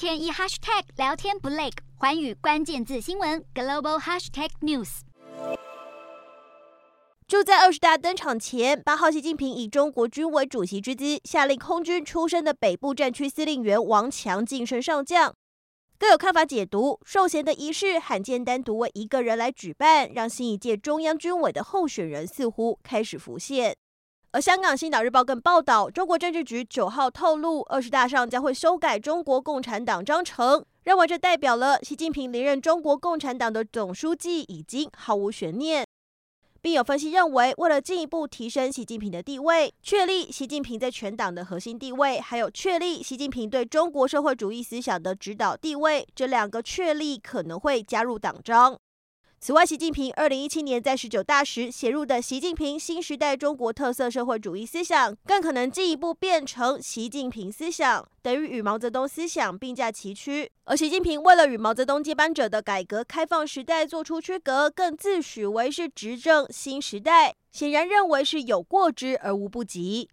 天一 hashtag 聊天不累，寰宇关键字新闻 global hashtag news。就在二十大登场前，八号习近平以中国军委主席之姿，下令空军出身的北部战区司令员王强晋升上将。各有看法解读，授衔的仪式罕见单独为一个人来举办，让新一届中央军委的候选人似乎开始浮现。而香港《星岛日报》更报道，中国政治局九号透露，二十大上将会修改中国共产党章程，认为这代表了习近平连任中国共产党的总书记已经毫无悬念。并有分析认为，为了进一步提升习近平的地位，确立习近平在全党的核心地位，还有确立习近平对中国社会主义思想的指导地位，这两个确立可能会加入党章。此外，习近平二零一七年在十九大时写入的“习近平新时代中国特色社会主义思想”，更可能进一步变成习近平思想，等于与毛泽东思想并驾齐驱。而习近平为了与毛泽东接班者的改革开放时代做出区隔，更自诩为是执政新时代，显然认为是有过之而无不及。